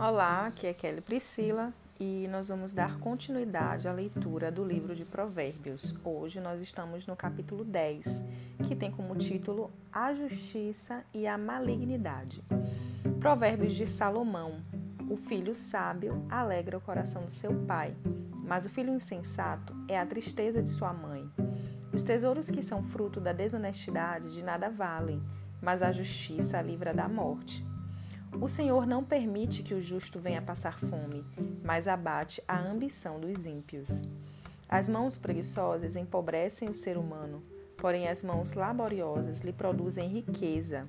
Olá, aqui é Kelly Priscila e nós vamos dar continuidade à leitura do livro de Provérbios. Hoje nós estamos no capítulo 10, que tem como título A Justiça e a Malignidade. Provérbios de Salomão. O filho sábio alegra o coração do seu pai, mas o filho insensato é a tristeza de sua mãe. Os tesouros que são fruto da desonestidade de nada valem, mas a justiça livra da morte. O Senhor não permite que o justo venha passar fome, mas abate a ambição dos ímpios. As mãos preguiçosas empobrecem o ser humano, porém as mãos laboriosas lhe produzem riqueza.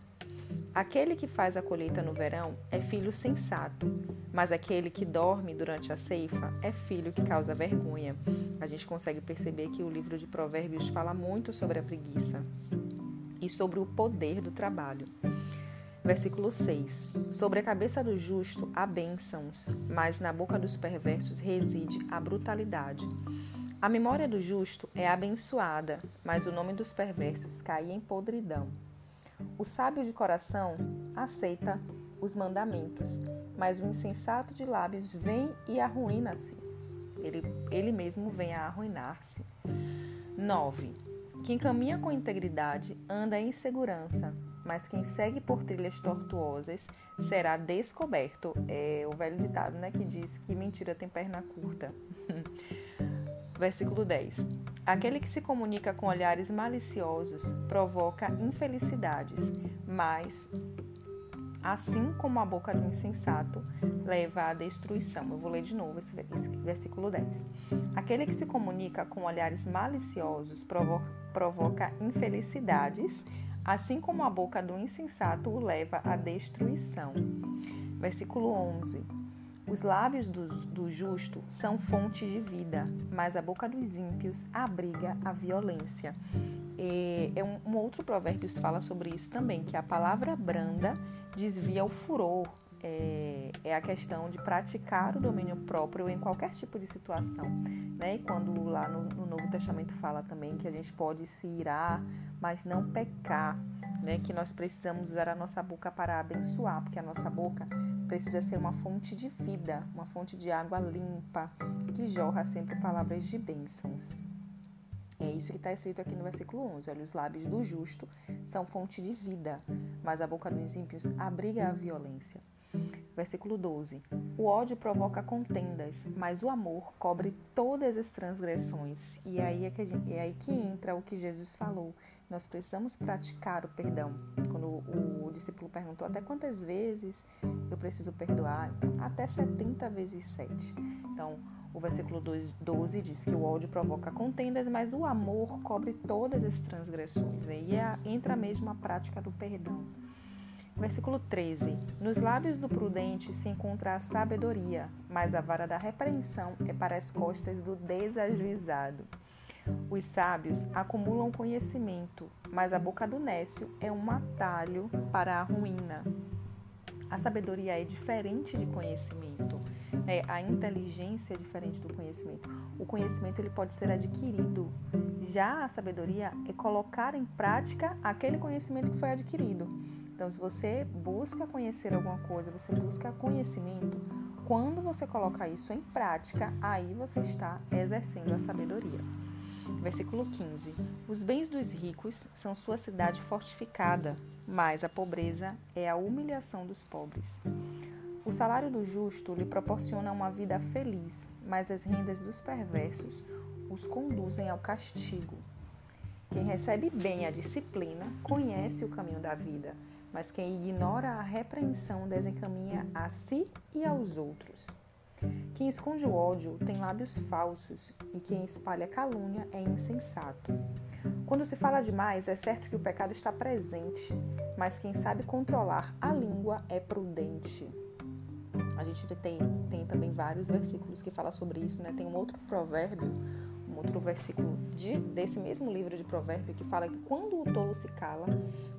Aquele que faz a colheita no verão é filho sensato, mas aquele que dorme durante a ceifa é filho que causa vergonha. A gente consegue perceber que o livro de Provérbios fala muito sobre a preguiça e sobre o poder do trabalho. Versículo 6: Sobre a cabeça do justo há bênçãos, mas na boca dos perversos reside a brutalidade. A memória do justo é abençoada, mas o nome dos perversos cai em podridão. O sábio de coração aceita os mandamentos, mas o insensato de lábios vem e arruína-se. Ele, ele mesmo vem a arruinar-se. 9. Quem caminha com integridade anda em segurança, mas quem segue por trilhas tortuosas será descoberto. É o velho ditado, né, que diz que mentira tem perna curta. Versículo 10. Aquele que se comunica com olhares maliciosos provoca infelicidades, mas assim como a boca do insensato leva à destruição. Eu vou ler de novo esse, versículo 10. Aquele que se comunica com olhares maliciosos provoca, provoca infelicidades, assim como a boca do insensato o leva à destruição. Versículo 11. Os lábios do, do, justo são fonte de vida, mas a boca dos ímpios abriga a violência. E, é um, um outro provérbio fala sobre isso também, que a palavra branda desvia o furor. É, é, a questão de praticar o domínio próprio em qualquer tipo de situação. Né? E quando lá no, no Novo Testamento fala também que a gente pode se irar mas não pecar, né? Que nós precisamos usar a nossa boca para abençoar, porque a nossa boca precisa ser uma fonte de vida, uma fonte de água limpa, que jorra sempre palavras de bênçãos. É isso que está escrito aqui no versículo 11. Olha, os lábios do justo são fonte de vida, mas a boca dos ímpios abriga a violência. Versículo 12. O ódio provoca contendas, mas o amor cobre todas as transgressões. E aí é, que gente, é aí que entra o que Jesus falou. Nós precisamos praticar o perdão. Quando o, o discípulo perguntou até quantas vezes eu preciso perdoar, então, até 70 vezes 7. Então, o versículo 12 diz que o ódio provoca contendas, mas o amor cobre todas as transgressões. E aí entra mesmo a prática do perdão. Versículo 13: Nos lábios do prudente se encontra a sabedoria, mas a vara da repreensão é para as costas do desajuizado. Os sábios acumulam conhecimento, mas a boca do nécio é um atalho para a ruína. A sabedoria é diferente de conhecimento. É, a inteligência é diferente do conhecimento. O conhecimento ele pode ser adquirido. Já a sabedoria é colocar em prática aquele conhecimento que foi adquirido. Então, se você busca conhecer alguma coisa, você busca conhecimento, quando você coloca isso em prática, aí você está exercendo a sabedoria. Versículo 15: Os bens dos ricos são sua cidade fortificada, mas a pobreza é a humilhação dos pobres. O salário do justo lhe proporciona uma vida feliz, mas as rendas dos perversos os conduzem ao castigo. Quem recebe bem a disciplina conhece o caminho da vida mas quem ignora a repreensão desencaminha a si e aos outros. Quem esconde o ódio tem lábios falsos, e quem espalha calúnia é insensato. Quando se fala demais, é certo que o pecado está presente, mas quem sabe controlar a língua é prudente. A gente tem, tem também vários versículos que falam sobre isso, né? Tem um outro provérbio outro versículo de, desse mesmo livro de Provérbio que fala que quando o tolo se cala,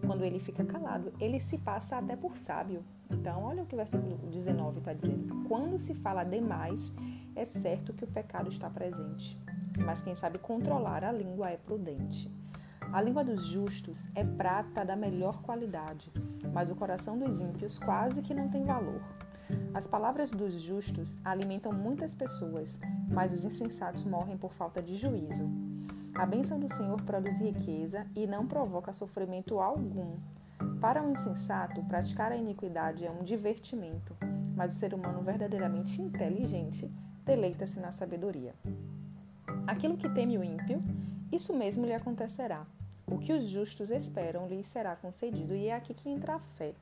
quando ele fica calado, ele se passa até por sábio. Então, olha o que o versículo 19 está dizendo. Quando se fala demais, é certo que o pecado está presente, mas quem sabe controlar a língua é prudente. A língua dos justos é prata da melhor qualidade, mas o coração dos ímpios quase que não tem valor. As palavras dos justos alimentam muitas pessoas, mas os insensatos morrem por falta de juízo. A bênção do Senhor produz riqueza e não provoca sofrimento algum. Para um insensato, praticar a iniquidade é um divertimento, mas o ser humano verdadeiramente inteligente deleita-se na sabedoria. Aquilo que teme o ímpio, isso mesmo lhe acontecerá. O que os justos esperam lhes será concedido, e é aqui que entra a fé.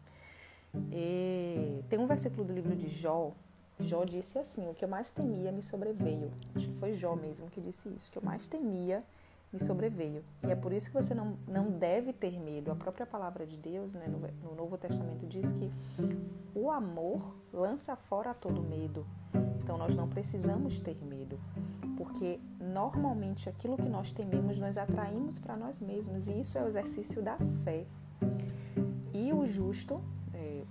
E tem um versículo do livro de Jó. Jó disse assim: O que eu mais temia me sobreveio. Acho que foi Jó mesmo que disse isso. O que eu mais temia me sobreveio. E é por isso que você não, não deve ter medo. A própria palavra de Deus, né, no, no Novo Testamento, diz que o amor lança fora todo medo. Então nós não precisamos ter medo, porque normalmente aquilo que nós tememos nós atraímos para nós mesmos, e isso é o exercício da fé. E o justo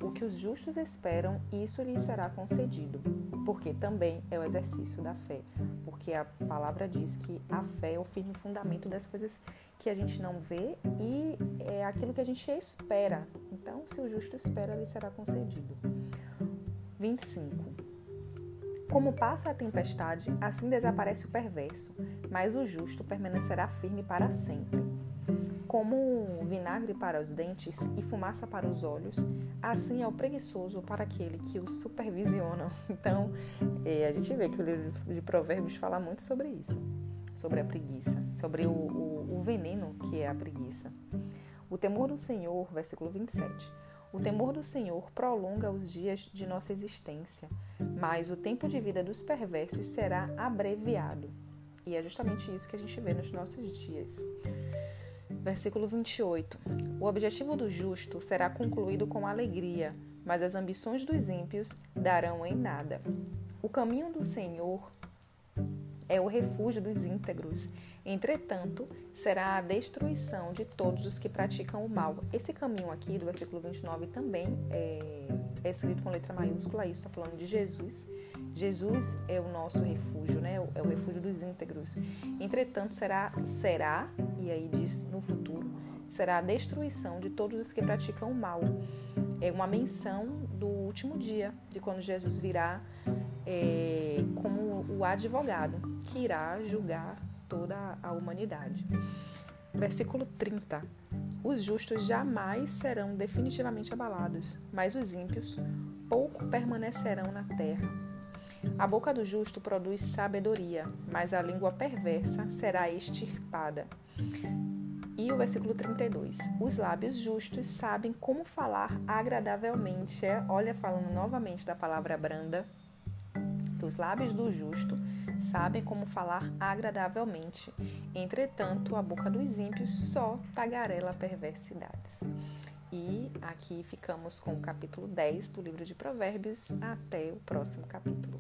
o que os justos esperam, isso lhes será concedido, porque também é o exercício da fé, porque a palavra diz que a fé é o firme fundamento das coisas que a gente não vê e é aquilo que a gente espera. Então, se o justo espera, lhe será concedido. 25. Como passa a tempestade, assim desaparece o perverso, mas o justo permanecerá firme para sempre. Como vinagre para os dentes e fumaça para os olhos, assim é o preguiçoso para aquele que o supervisiona. Então, é, a gente vê que o livro de Provérbios fala muito sobre isso, sobre a preguiça, sobre o, o, o veneno que é a preguiça. O temor do Senhor, versículo 27. O temor do Senhor prolonga os dias de nossa existência, mas o tempo de vida dos perversos será abreviado. E é justamente isso que a gente vê nos nossos dias. Versículo 28. O objetivo do justo será concluído com alegria, mas as ambições dos ímpios darão em nada. O caminho do Senhor é o refúgio dos íntegros. Entretanto, será a destruição de todos os que praticam o mal. Esse caminho aqui, do versículo 29, também é, é escrito com letra maiúscula, isso está falando de Jesus. Jesus é o nosso refúgio, né? É o refúgio dos íntegros. Entretanto, será, será, e aí diz no futuro, será a destruição de todos os que praticam o mal. É uma menção do último dia, de quando Jesus virá é, como o advogado, que irá julgar toda a humanidade. Versículo 30. Os justos jamais serão definitivamente abalados, mas os ímpios pouco permanecerão na terra. A boca do justo produz sabedoria, mas a língua perversa será extirpada. E o versículo 32. Os lábios justos sabem como falar agradavelmente. É, olha, falando novamente da palavra branda. Dos lábios do justo sabem como falar agradavelmente. Entretanto, a boca dos ímpios só tagarela perversidades. E aqui ficamos com o capítulo 10 do livro de Provérbios. Até o próximo capítulo.